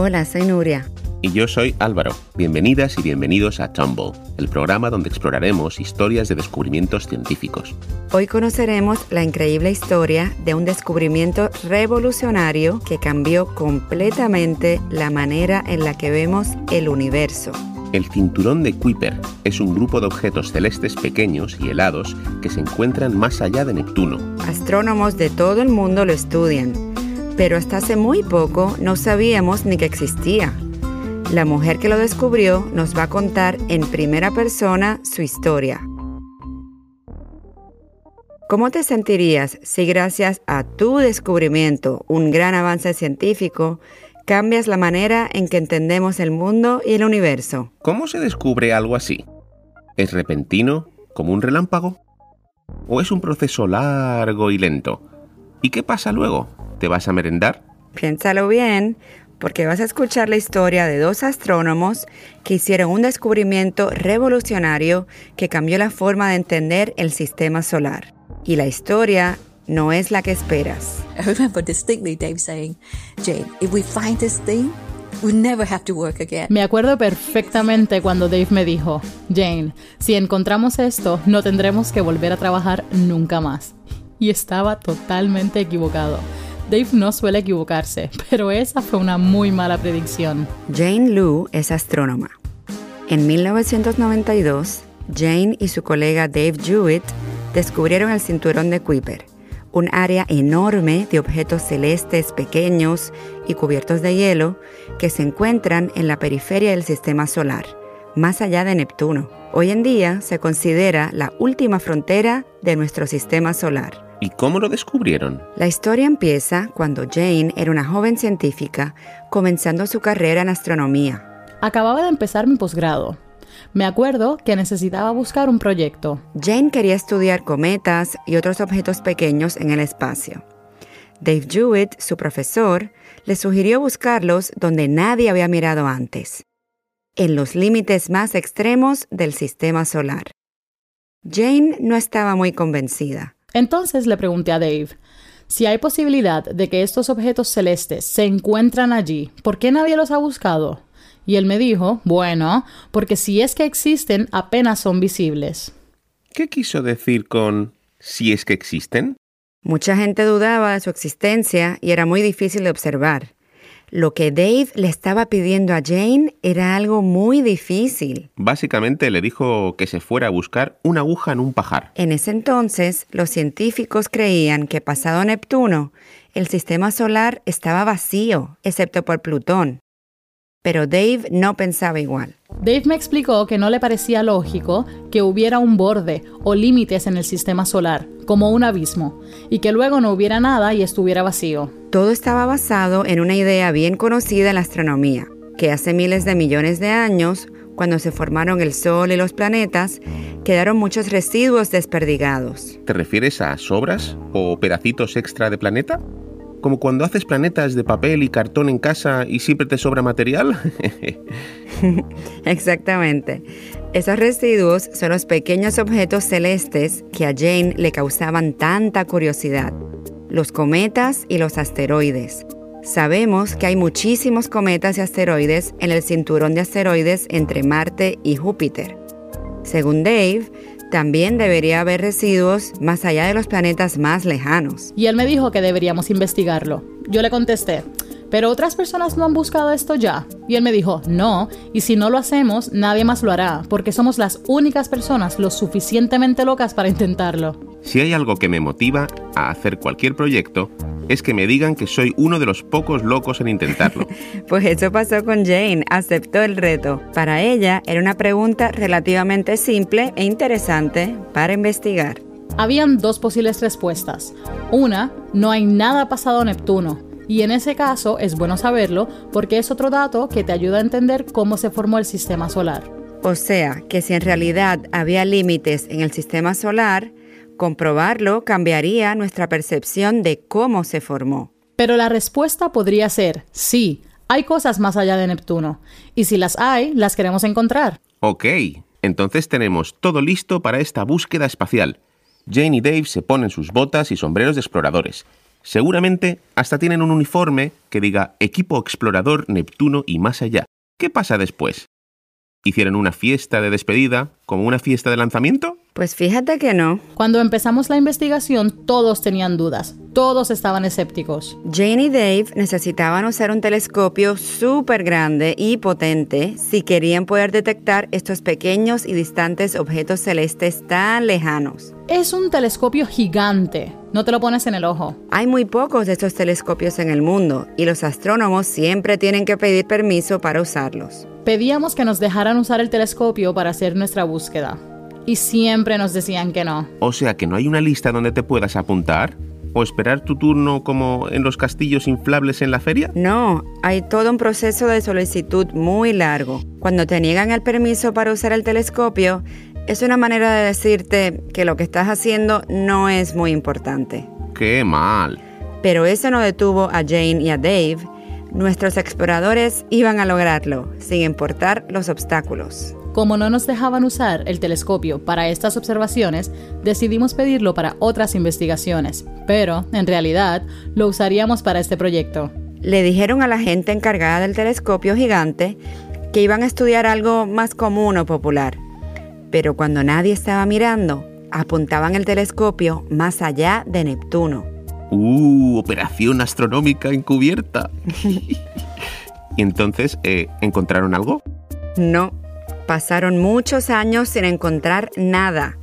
Hola, soy Nuria. Y yo soy Álvaro. Bienvenidas y bienvenidos a Tumble, el programa donde exploraremos historias de descubrimientos científicos. Hoy conoceremos la increíble historia de un descubrimiento revolucionario que cambió completamente la manera en la que vemos el universo. El cinturón de Kuiper es un grupo de objetos celestes pequeños y helados que se encuentran más allá de Neptuno. Astrónomos de todo el mundo lo estudian, pero hasta hace muy poco no sabíamos ni que existía. La mujer que lo descubrió nos va a contar en primera persona su historia. ¿Cómo te sentirías si gracias a tu descubrimiento, un gran avance científico, cambias la manera en que entendemos el mundo y el universo. ¿Cómo se descubre algo así? ¿Es repentino, como un relámpago? ¿O es un proceso largo y lento? ¿Y qué pasa luego? ¿Te vas a merendar? Piénsalo bien, porque vas a escuchar la historia de dos astrónomos que hicieron un descubrimiento revolucionario que cambió la forma de entender el sistema solar. Y la historia no es la que esperas. I remember distinctly Dave saying, Jane, if we find this thing, we never have to work again. Me acuerdo perfectamente cuando Dave me dijo, Jane, si encontramos esto, no tendremos que volver a trabajar nunca más. Y estaba totalmente equivocado. Dave no suele equivocarse, pero esa fue una muy mala predicción. Jane Lu es astrónoma. En 1992, Jane y su colega Dave Jewett descubrieron el cinturón de Kuiper un área enorme de objetos celestes pequeños y cubiertos de hielo que se encuentran en la periferia del sistema solar, más allá de Neptuno. Hoy en día se considera la última frontera de nuestro sistema solar. ¿Y cómo lo descubrieron? La historia empieza cuando Jane era una joven científica comenzando su carrera en astronomía. Acababa de empezar mi posgrado me acuerdo que necesitaba buscar un proyecto. Jane quería estudiar cometas y otros objetos pequeños en el espacio. Dave Jewett, su profesor, le sugirió buscarlos donde nadie había mirado antes, en los límites más extremos del sistema solar. Jane no estaba muy convencida. Entonces le pregunté a Dave, si hay posibilidad de que estos objetos celestes se encuentran allí, ¿por qué nadie los ha buscado? Y él me dijo, bueno, porque si es que existen, apenas son visibles. ¿Qué quiso decir con si es que existen? Mucha gente dudaba de su existencia y era muy difícil de observar. Lo que Dave le estaba pidiendo a Jane era algo muy difícil. Básicamente le dijo que se fuera a buscar una aguja en un pajar. En ese entonces, los científicos creían que pasado Neptuno, el sistema solar estaba vacío, excepto por Plutón. Pero Dave no pensaba igual. Dave me explicó que no le parecía lógico que hubiera un borde o límites en el sistema solar, como un abismo, y que luego no hubiera nada y estuviera vacío. Todo estaba basado en una idea bien conocida en la astronomía, que hace miles de millones de años, cuando se formaron el Sol y los planetas, quedaron muchos residuos desperdigados. ¿Te refieres a sobras o pedacitos extra de planeta? Como cuando haces planetas de papel y cartón en casa y siempre te sobra material. Exactamente. Esos residuos son los pequeños objetos celestes que a Jane le causaban tanta curiosidad. Los cometas y los asteroides. Sabemos que hay muchísimos cometas y asteroides en el cinturón de asteroides entre Marte y Júpiter. Según Dave, también debería haber residuos más allá de los planetas más lejanos. Y él me dijo que deberíamos investigarlo. Yo le contesté, pero otras personas no han buscado esto ya. Y él me dijo, no, y si no lo hacemos, nadie más lo hará, porque somos las únicas personas lo suficientemente locas para intentarlo. Si hay algo que me motiva a hacer cualquier proyecto, es que me digan que soy uno de los pocos locos en intentarlo. pues eso pasó con Jane, aceptó el reto. Para ella era una pregunta relativamente simple e interesante para investigar. Habían dos posibles respuestas. Una, no hay nada pasado a Neptuno. Y en ese caso es bueno saberlo porque es otro dato que te ayuda a entender cómo se formó el sistema solar. O sea, que si en realidad había límites en el sistema solar, Comprobarlo cambiaría nuestra percepción de cómo se formó. Pero la respuesta podría ser sí, hay cosas más allá de Neptuno. Y si las hay, las queremos encontrar. Ok, entonces tenemos todo listo para esta búsqueda espacial. Jane y Dave se ponen sus botas y sombreros de exploradores Seguramente hasta tienen un uniforme que diga Equipo Explorador Neptuno y más allá. ¿Qué pasa después? ¿Hicieron una fiesta de despedida, como una fiesta de lanzamiento? Pues fíjate que no. Cuando empezamos la investigación, todos tenían dudas, todos estaban escépticos. Jane y Dave necesitaban usar un telescopio súper grande y potente si querían poder detectar estos pequeños y distantes objetos celestes tan lejanos. Es un telescopio gigante, no te lo pones en el ojo. Hay muy pocos de estos telescopios en el mundo y los astrónomos siempre tienen que pedir permiso para usarlos. Pedíamos que nos dejaran usar el telescopio para hacer nuestra búsqueda. Y siempre nos decían que no. O sea que no hay una lista donde te puedas apuntar. ¿O esperar tu turno como en los castillos inflables en la feria? No, hay todo un proceso de solicitud muy largo. Cuando te niegan el permiso para usar el telescopio, es una manera de decirte que lo que estás haciendo no es muy importante. ¡Qué mal! Pero eso no detuvo a Jane y a Dave Nuestros exploradores iban a lograrlo, sin importar los obstáculos. Como no nos dejaban usar el telescopio para estas observaciones, decidimos pedirlo para otras investigaciones, pero, en realidad, lo usaríamos para este proyecto. Le dijeron a la gente encargada del telescopio gigante que iban a estudiar algo más común o popular. Pero cuando nadie estaba mirando, apuntaban el telescopio más allá de Neptuno. ¡Uh! Operación astronómica encubierta. ¿Y entonces eh, encontraron algo? No, pasaron muchos años sin encontrar nada.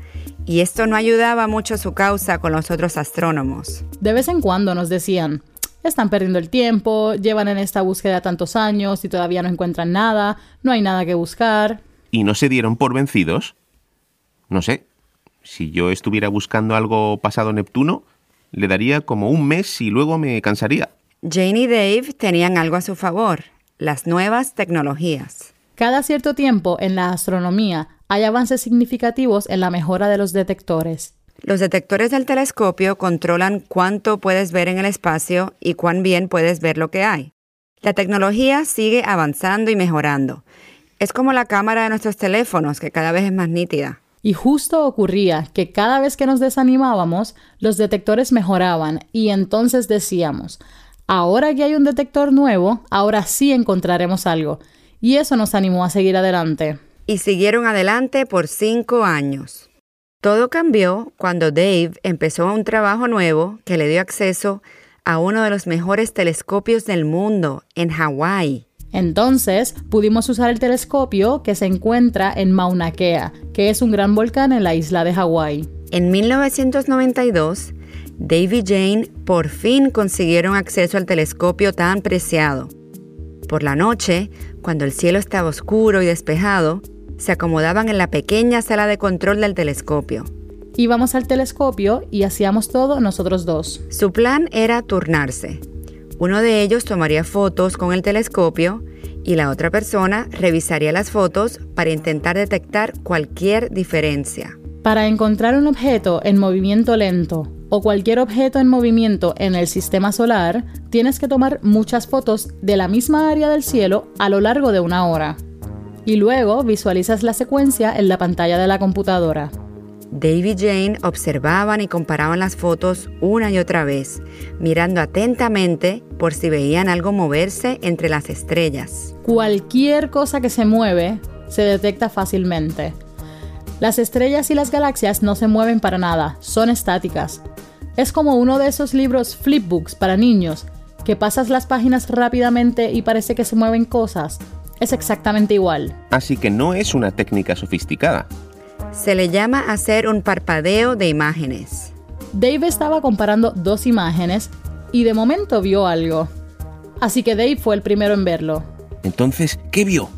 Y esto no ayudaba mucho a su causa con los otros astrónomos. De vez en cuando nos decían, están perdiendo el tiempo, llevan en esta búsqueda tantos años y todavía no encuentran nada, no hay nada que buscar. ¿Y no se dieron por vencidos? No sé, si yo estuviera buscando algo pasado Neptuno, le daría como un mes y luego me cansaría. Jane y Dave tenían algo a su favor, las nuevas tecnologías. Cada cierto tiempo en la astronomía hay avances significativos en la mejora de los detectores. Los detectores del telescopio controlan cuánto puedes ver en el espacio y cuán bien puedes ver lo que hay. La tecnología sigue avanzando y mejorando. Es como la cámara de nuestros teléfonos, que cada vez es más nítida. Y justo ocurría que cada vez que nos desanimábamos, los detectores mejoraban y entonces decíamos, ahora que hay un detector nuevo, ahora sí encontraremos algo. Y eso nos animó a seguir adelante. Y siguieron adelante por cinco años. Todo cambió cuando Dave empezó un trabajo nuevo que le dio acceso a uno de los mejores telescopios del mundo en Hawái. Entonces pudimos usar el telescopio que se encuentra en Mauna Kea, que es un gran volcán en la isla de Hawái. En 1992, Dave y Jane por fin consiguieron acceso al telescopio tan preciado. Por la noche, cuando el cielo estaba oscuro y despejado, se acomodaban en la pequeña sala de control del telescopio. Íbamos al telescopio y hacíamos todo nosotros dos. Su plan era turnarse. Uno de ellos tomaría fotos con el telescopio y la otra persona revisaría las fotos para intentar detectar cualquier diferencia. Para encontrar un objeto en movimiento lento o cualquier objeto en movimiento en el sistema solar, tienes que tomar muchas fotos de la misma área del cielo a lo largo de una hora. Y luego visualizas la secuencia en la pantalla de la computadora. Dave y Jane observaban y comparaban las fotos una y otra vez, mirando atentamente por si veían algo moverse entre las estrellas. Cualquier cosa que se mueve se detecta fácilmente. Las estrellas y las galaxias no se mueven para nada, son estáticas. Es como uno de esos libros flipbooks para niños, que pasas las páginas rápidamente y parece que se mueven cosas. Es exactamente igual. Así que no es una técnica sofisticada. Se le llama hacer un parpadeo de imágenes. Dave estaba comparando dos imágenes y de momento vio algo. Así que Dave fue el primero en verlo. Entonces, ¿qué vio?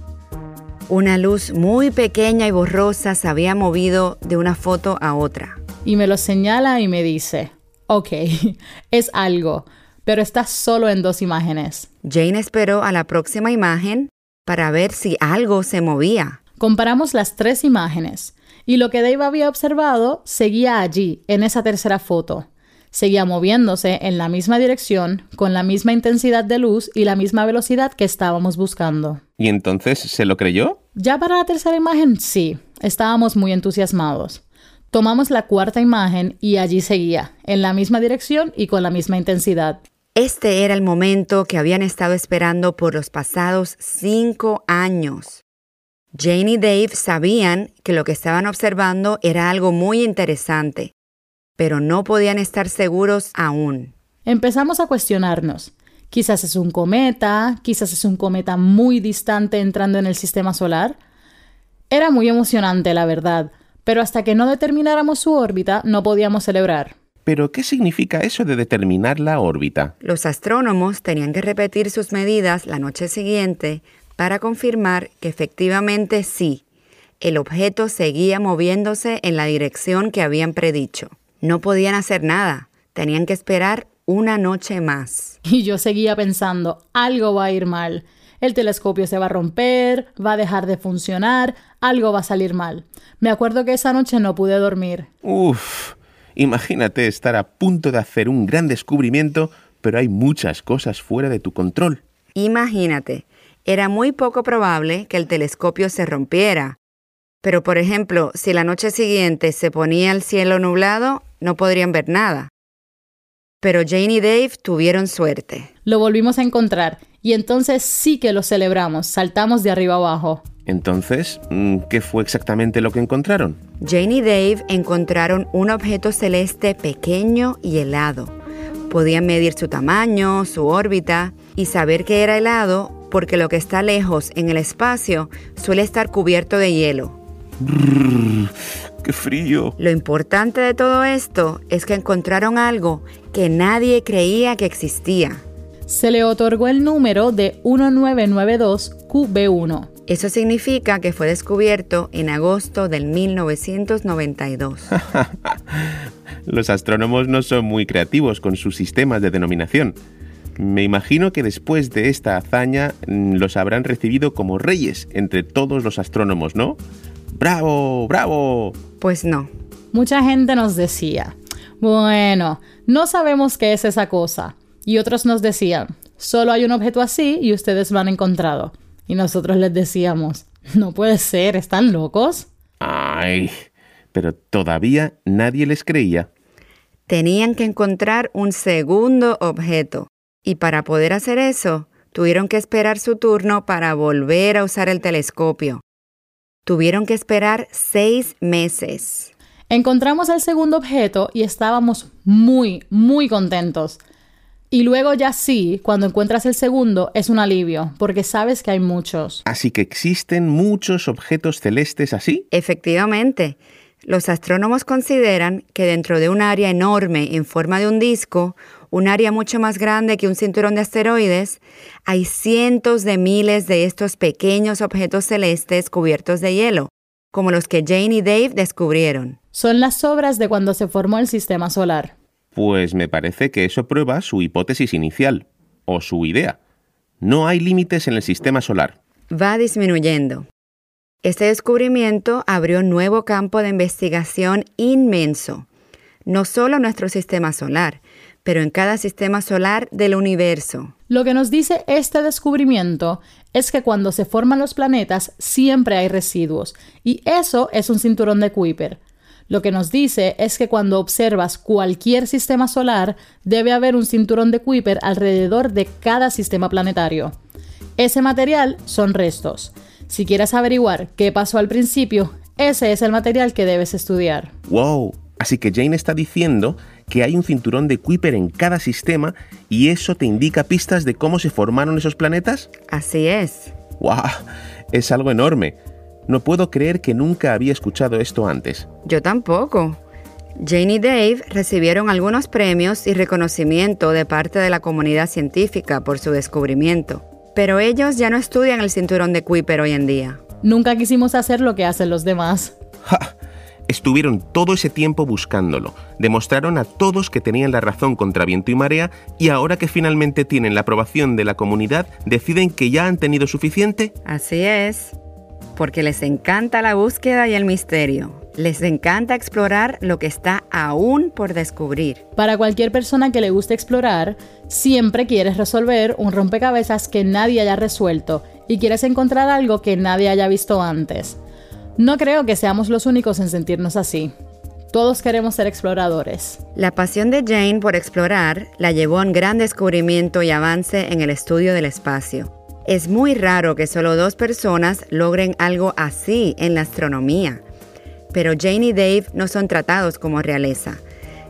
Una luz muy pequeña y borrosa se había movido de una foto a otra. Y me lo señala y me dice, ok, es algo, pero está solo en dos imágenes. Jane esperó a la próxima imagen para ver si algo se movía. Comparamos las tres imágenes y lo que Dave había observado seguía allí, en esa tercera foto. Seguía moviéndose en la misma dirección, con la misma intensidad de luz y la misma velocidad que estábamos buscando. ¿Y entonces se lo creyó? Ya para la tercera imagen, sí, estábamos muy entusiasmados. Tomamos la cuarta imagen y allí seguía, en la misma dirección y con la misma intensidad. Este era el momento que habían estado esperando por los pasados cinco años. Jane y Dave sabían que lo que estaban observando era algo muy interesante, pero no podían estar seguros aún. Empezamos a cuestionarnos. Quizás es un cometa, quizás es un cometa muy distante entrando en el sistema solar. Era muy emocionante, la verdad, pero hasta que no determináramos su órbita no podíamos celebrar. Pero, ¿qué significa eso de determinar la órbita? Los astrónomos tenían que repetir sus medidas la noche siguiente para confirmar que efectivamente sí, el objeto seguía moviéndose en la dirección que habían predicho. No podían hacer nada, tenían que esperar una noche más. Y yo seguía pensando, algo va a ir mal. El telescopio se va a romper, va a dejar de funcionar, algo va a salir mal. Me acuerdo que esa noche no pude dormir. Uf, imagínate estar a punto de hacer un gran descubrimiento, pero hay muchas cosas fuera de tu control. Imagínate, era muy poco probable que el telescopio se rompiera. Pero, por ejemplo, si la noche siguiente se ponía el cielo nublado, no podrían ver nada. Pero Jane y Dave tuvieron suerte. Lo volvimos a encontrar y entonces sí que lo celebramos, saltamos de arriba abajo. Entonces, mm, ¿qué fue exactamente lo que encontraron? Jane y Dave encontraron un objeto celeste pequeño y helado. Podían medir su tamaño, su órbita y saber que era helado porque lo que está lejos en el espacio suele estar cubierto de hielo. ¡Qué frío! Lo importante de todo esto es que encontraron algo que nadie creía que existía. Se le otorgó el número de 1992QB1. Eso significa que fue descubierto en agosto del 1992. Los astrónomos no son muy creativos con sus sistemas de denominación. Me imagino que después de esta hazaña mm, los habrán recibido como reyes entre todos los astrónomos, ¿no? ¡Bravo! ¡Bravo! Pues no. Mucha gente nos decía, bueno, no sabemos qué es esa cosa. Y otros nos decían, solo hay un objeto así y ustedes lo han encontrado. Y nosotros les decíamos, no puede ser, ¿están locos? Ay, pero todavía nadie les creía. Tenían que encontrar un segundo objeto. Y para poder hacer eso, tuvieron que esperar su turno para volver a usar el telescopio. Tuvieron que esperar seis meses. Encontramos el segundo objeto y estábamos muy, muy contentos. Y luego ya sí, cuando encuentras el segundo, es un alivio, porque sabes que hay muchos. Así que existen muchos objetos celestes así. Efectivamente. Los astrónomos consideran que dentro de un área enorme en forma de un disco, un área mucho más grande que un cinturón de asteroides, hay cientos de miles de estos pequeños objetos celestes cubiertos de hielo, como los que Jane y Dave descubrieron. Son las obras de cuando se formó el sistema solar. Pues me parece que eso prueba su hipótesis inicial, o su idea. No hay límites en el sistema solar. Va disminuyendo. Este descubrimiento abrió un nuevo campo de investigación inmenso, no solo en nuestro sistema solar, pero en cada sistema solar del universo. Lo que nos dice este descubrimiento es que cuando se forman los planetas siempre hay residuos, y eso es un cinturón de Kuiper. Lo que nos dice es que cuando observas cualquier sistema solar, debe haber un cinturón de Kuiper alrededor de cada sistema planetario. Ese material son restos. Si quieres averiguar qué pasó al principio, ese es el material que debes estudiar. ¡Wow! Así que Jane está diciendo que hay un cinturón de Kuiper en cada sistema y eso te indica pistas de cómo se formaron esos planetas. Así es. ¡Wow! Es algo enorme. No puedo creer que nunca había escuchado esto antes. Yo tampoco. Jane y Dave recibieron algunos premios y reconocimiento de parte de la comunidad científica por su descubrimiento, pero ellos ya no estudian el cinturón de Kuiper hoy en día. Nunca quisimos hacer lo que hacen los demás. ¡Ja! Estuvieron todo ese tiempo buscándolo, demostraron a todos que tenían la razón contra viento y marea y ahora que finalmente tienen la aprobación de la comunidad, deciden que ya han tenido suficiente. Así es, porque les encanta la búsqueda y el misterio. Les encanta explorar lo que está aún por descubrir. Para cualquier persona que le guste explorar, siempre quieres resolver un rompecabezas que nadie haya resuelto y quieres encontrar algo que nadie haya visto antes. No creo que seamos los únicos en sentirnos así. Todos queremos ser exploradores. La pasión de Jane por explorar la llevó a un gran descubrimiento y avance en el estudio del espacio. Es muy raro que solo dos personas logren algo así en la astronomía. Pero Jane y Dave no son tratados como realeza.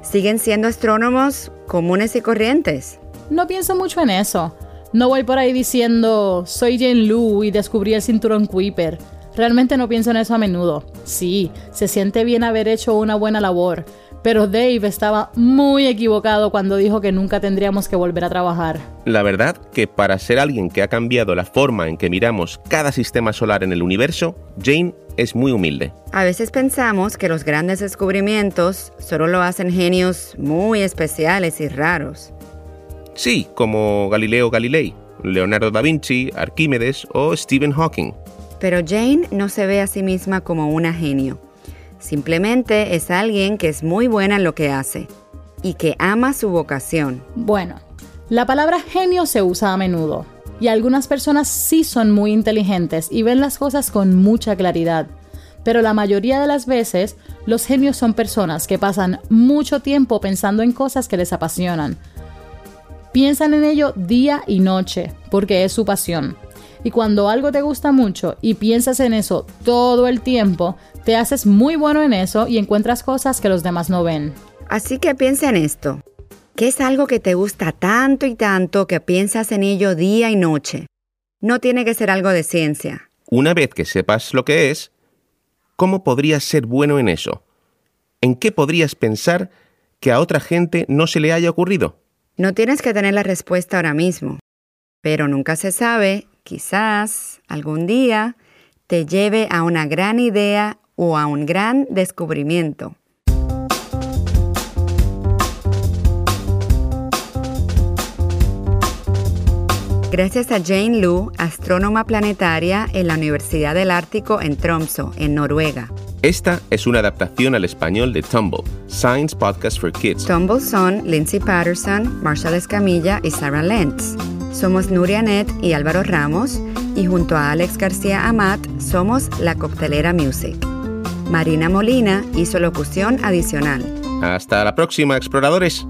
Siguen siendo astrónomos comunes y corrientes. No pienso mucho en eso. No voy por ahí diciendo, soy Jane Lu y descubrí el cinturón Kuiper. Realmente no pienso en eso a menudo. Sí, se siente bien haber hecho una buena labor, pero Dave estaba muy equivocado cuando dijo que nunca tendríamos que volver a trabajar. La verdad que para ser alguien que ha cambiado la forma en que miramos cada sistema solar en el universo, Jane es muy humilde. A veces pensamos que los grandes descubrimientos solo lo hacen genios muy especiales y raros. Sí, como Galileo Galilei, Leonardo da Vinci, Arquímedes o Stephen Hawking. Pero Jane no se ve a sí misma como una genio. Simplemente es alguien que es muy buena en lo que hace y que ama su vocación. Bueno, la palabra genio se usa a menudo y algunas personas sí son muy inteligentes y ven las cosas con mucha claridad. Pero la mayoría de las veces, los genios son personas que pasan mucho tiempo pensando en cosas que les apasionan. Piensan en ello día y noche, porque es su pasión. Y cuando algo te gusta mucho y piensas en eso todo el tiempo, te haces muy bueno en eso y encuentras cosas que los demás no ven. Así que piensa en esto. ¿Qué es algo que te gusta tanto y tanto que piensas en ello día y noche? No tiene que ser algo de ciencia. Una vez que sepas lo que es, ¿cómo podrías ser bueno en eso? ¿En qué podrías pensar que a otra gente no se le haya ocurrido? No tienes que tener la respuesta ahora mismo, pero nunca se sabe quizás algún día te lleve a una gran idea o a un gran descubrimiento. Gracias a Jane Lu, astrónoma planetaria en la Universidad del Ártico en Tromsø, en Noruega. Esta es una adaptación al español de Tumble, Science Podcast for Kids. Tumble son Lindsay Patterson, Marshall Escamilla y Sarah Lentz. Somos Nuria Net y Álvaro Ramos y junto a Alex García Amat somos La Coctelera Music. Marina Molina hizo locución adicional. Hasta la próxima, exploradores.